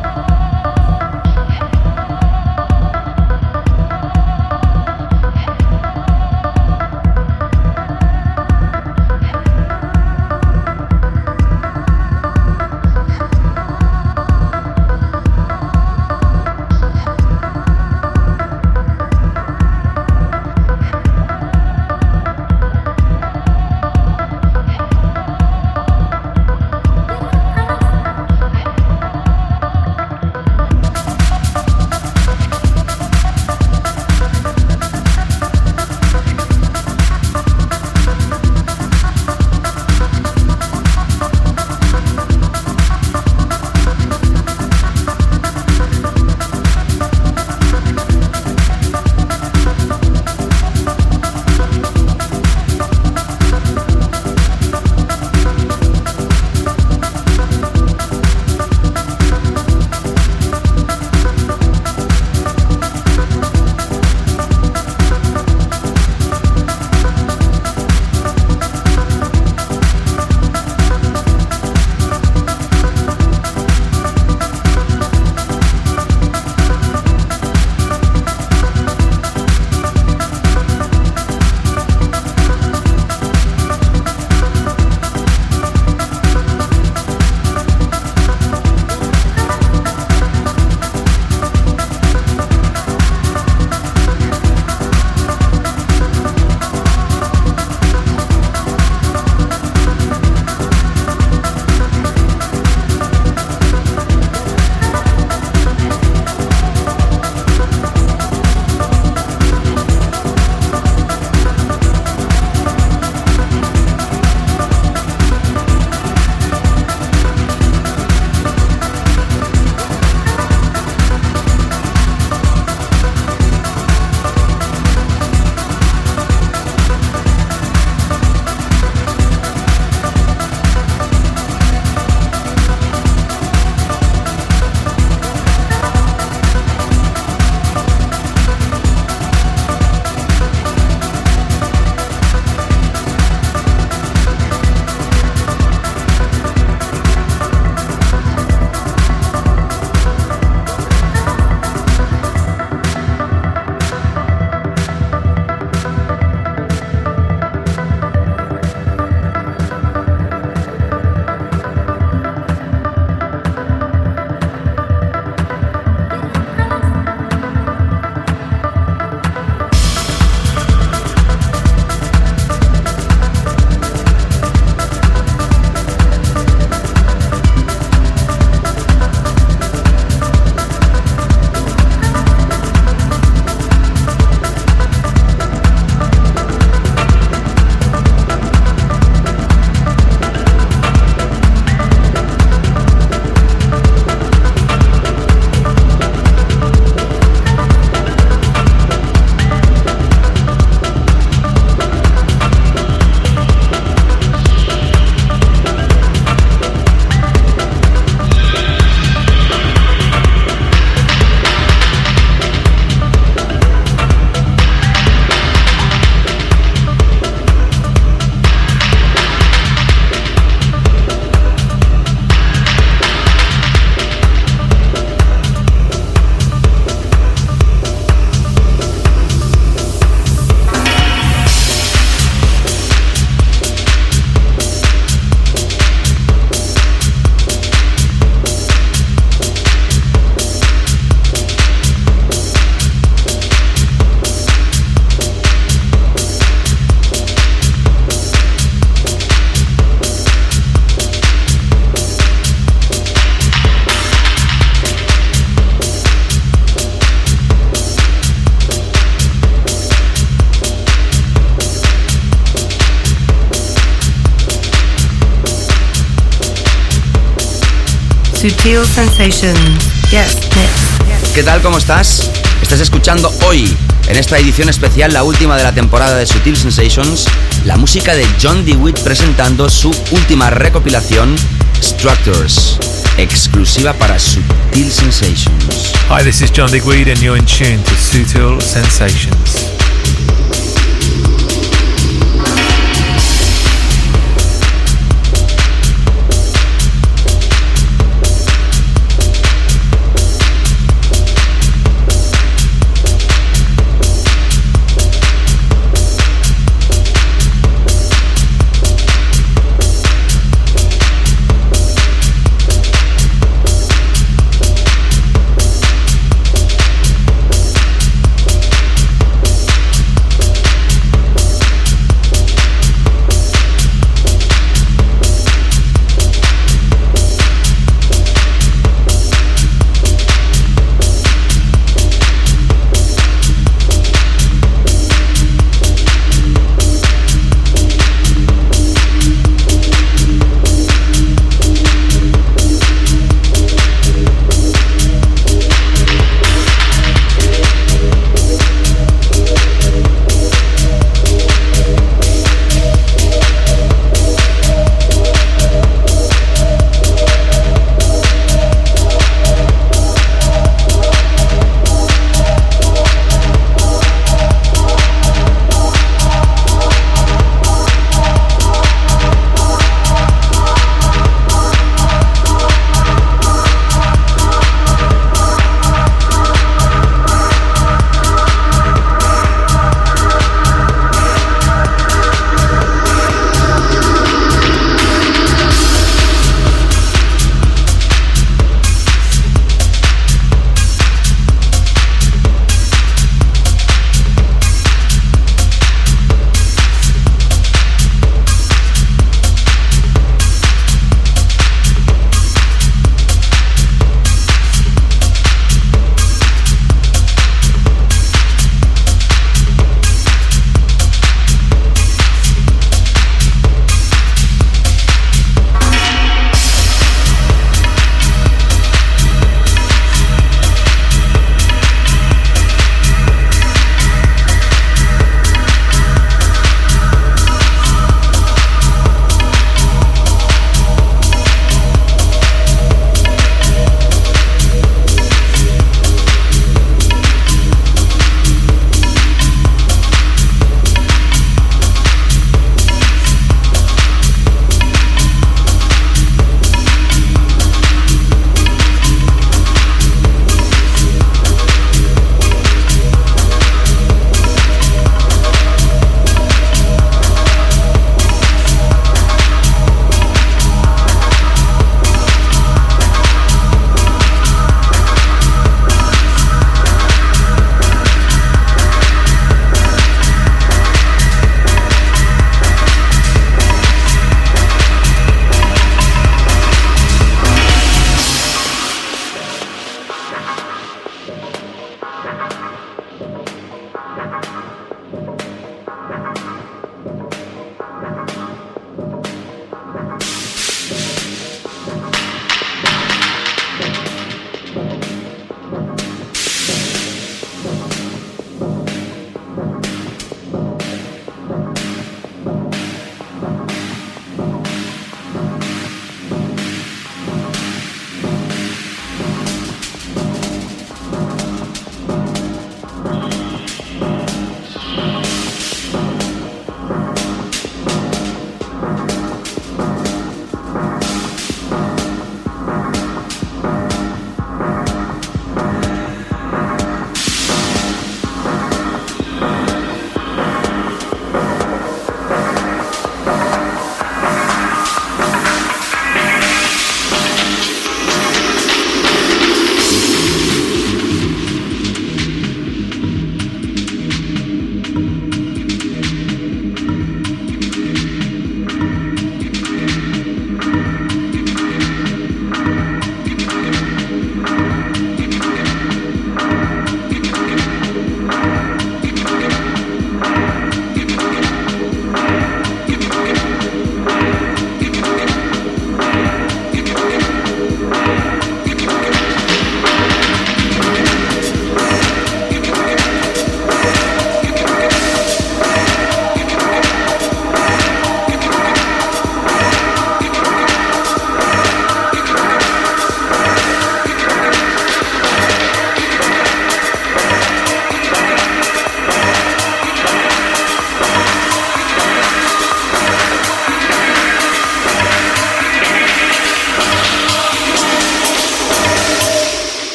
Sutil Sensations. Yes, next. ¿Qué tal? ¿Cómo estás? Estás escuchando hoy, en esta edición especial, la última de la temporada de Sutil Sensations, la música de John DeWitt presentando su última recopilación, Structures, exclusiva para Sutil Sensations. Hi, this is John DeWitt and you're in tune to Sutil Sensations.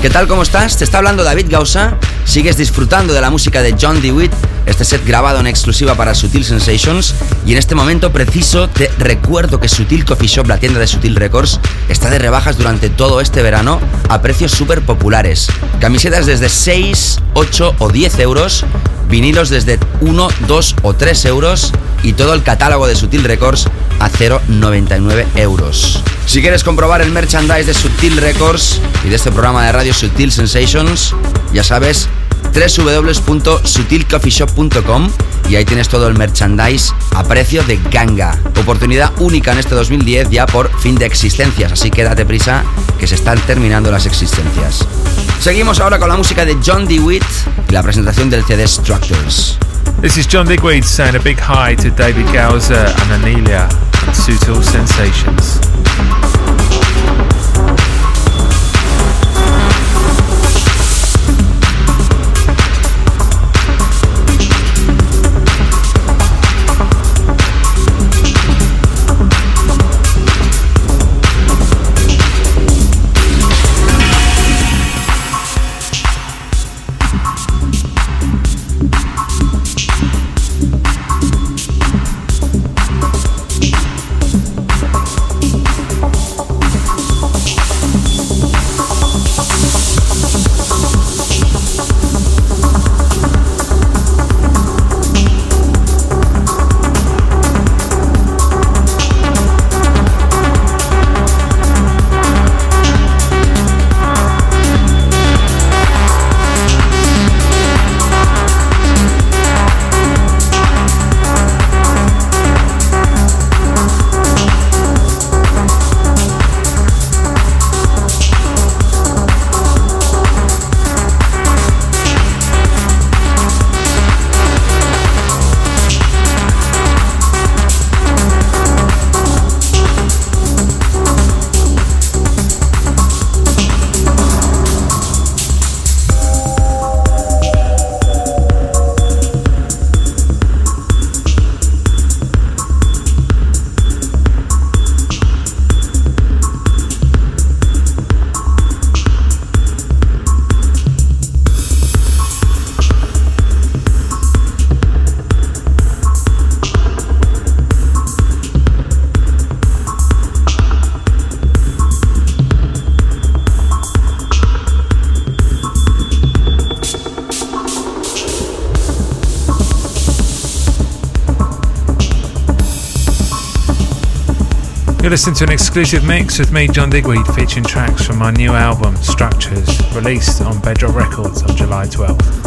¿Qué tal? ¿Cómo estás? Te está hablando David Gausa. Sigues disfrutando de la música de John DeWitt, este set grabado en exclusiva para Sutil Sensations. Y en este momento preciso te recuerdo que Sutil Coffee Shop, la tienda de Sutil Records, está de rebajas durante todo este verano a precios súper populares. Camisetas desde 6, 8 o 10 euros, vinilos desde 1, 2 o 3 euros y todo el catálogo de Sutil Records a 0,99 euros. Si quieres comprobar el merchandise de Sutil Records y de este programa de radio Sutil Sensations, ya sabes, www.sutilcoffeeshop.com y ahí tienes todo el merchandise a precio de ganga. Oportunidad única en este 2010 ya por fin de existencias, así que date prisa que se están terminando las existencias. Seguimos ahora con la música de John DeWitt y la presentación del CD Structures. This is John Digweed saying a big hi to David Gowser and Anelia and Sutil Sensations. You're listening to an exclusive mix with me, John Digweed, featuring tracks from my new album, Structures, released on Bedrock Records on July 12th.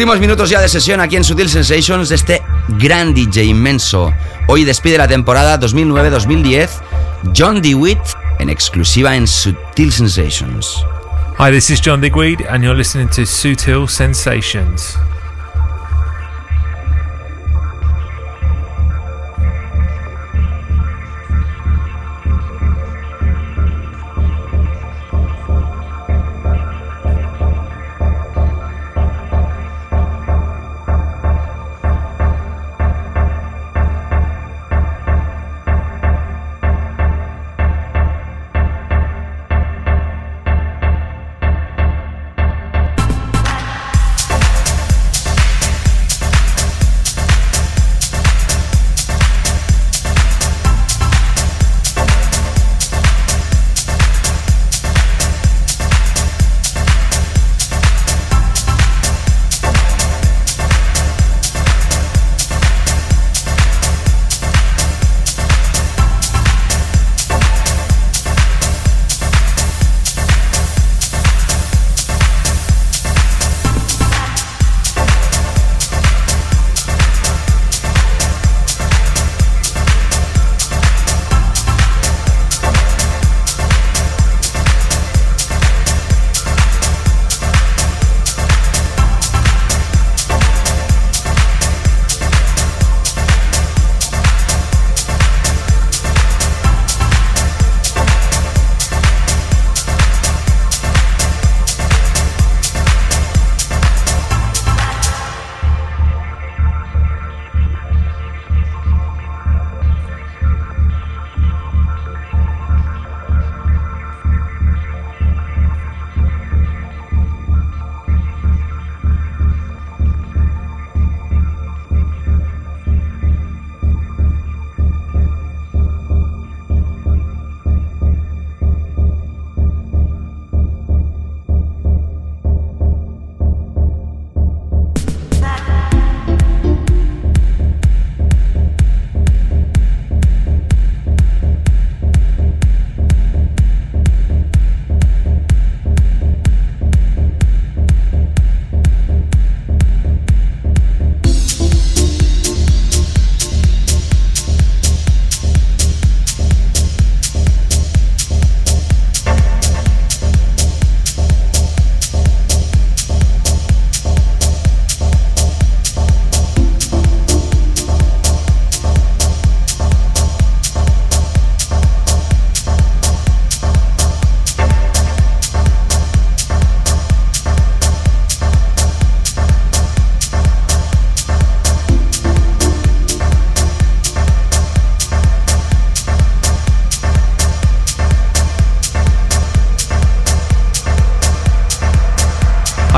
Últimos minutos ya de sesión aquí en Sutil Sensations de este gran DJ inmenso. Hoy despide la temporada 2009-2010 John DeWitt en exclusiva en Sutil Sensations. Hi, this is John Digweed, and you're listening to Sutil Sensations.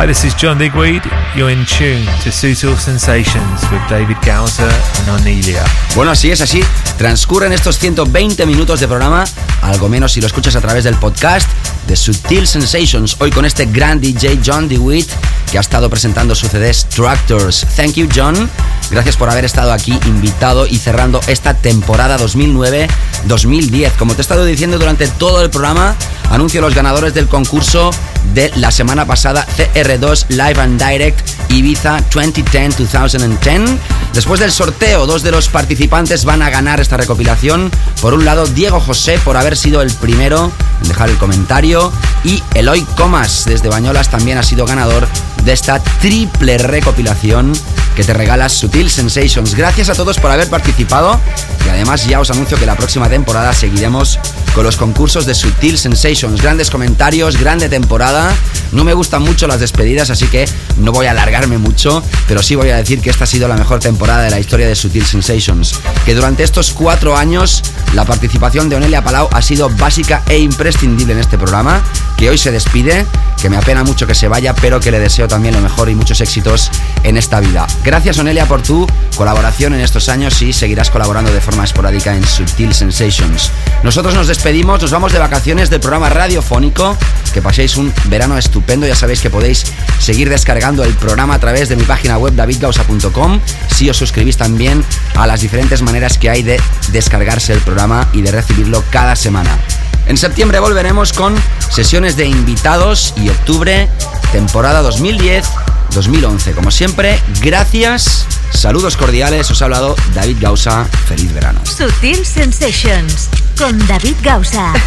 Hi, this is John Digweed. You're in tune to Sutil Sensations with David and Onelia. Bueno, así es, así. Transcurren estos 120 minutos de programa, algo menos si lo escuchas a través del podcast de Sutil Sensations. Hoy con este gran DJ John DeWitt que ha estado presentando su CD Structures. Thank you, John. Gracias por haber estado aquí invitado y cerrando esta temporada 2009-2010. Como te he estado diciendo durante todo el programa, anuncio los ganadores del concurso de la semana pasada CR2 Live and Direct Ibiza 2010-2010. Después del sorteo, dos de los participantes van a ganar esta recopilación. Por un lado, Diego José por haber sido el primero en dejar el comentario y Eloy Comas desde Bañolas también ha sido ganador de esta triple recopilación que te regala Sutil Sensations. Gracias a todos por haber participado y además ya os anuncio que la próxima temporada seguiremos con los concursos de Sutil Sensations. Grandes comentarios, grande temporada. No me gustan mucho las despedidas, así que no voy a alargarme mucho, pero sí voy a decir que esta ha sido la mejor temporada de la historia de Sutil Sensations. Que durante estos cuatro años la participación de Onelia Palau ha sido básica e imprescindible en este programa, que hoy se despide, que me apena mucho que se vaya, pero que le deseo también lo mejor y muchos éxitos en esta vida. Gracias Onelia por tu colaboración en estos años y seguirás colaborando de forma esporádica en Sutil Sensations. Nosotros nos despedimos, nos vamos de vacaciones del programa radiofónico, que paséis un verano estupendo, ya sabéis que podéis seguir descargando el programa a través de mi página web davidgausa.com si os suscribís también a las diferentes maneras que hay de descargarse el programa y de recibirlo cada semana. En septiembre volveremos con sesiones de invitados y octubre, temporada 2010-2011. Como siempre, gracias, saludos cordiales, os ha hablado David Gausa, feliz verano. Sutil Sensations con David Gausa. [LAUGHS]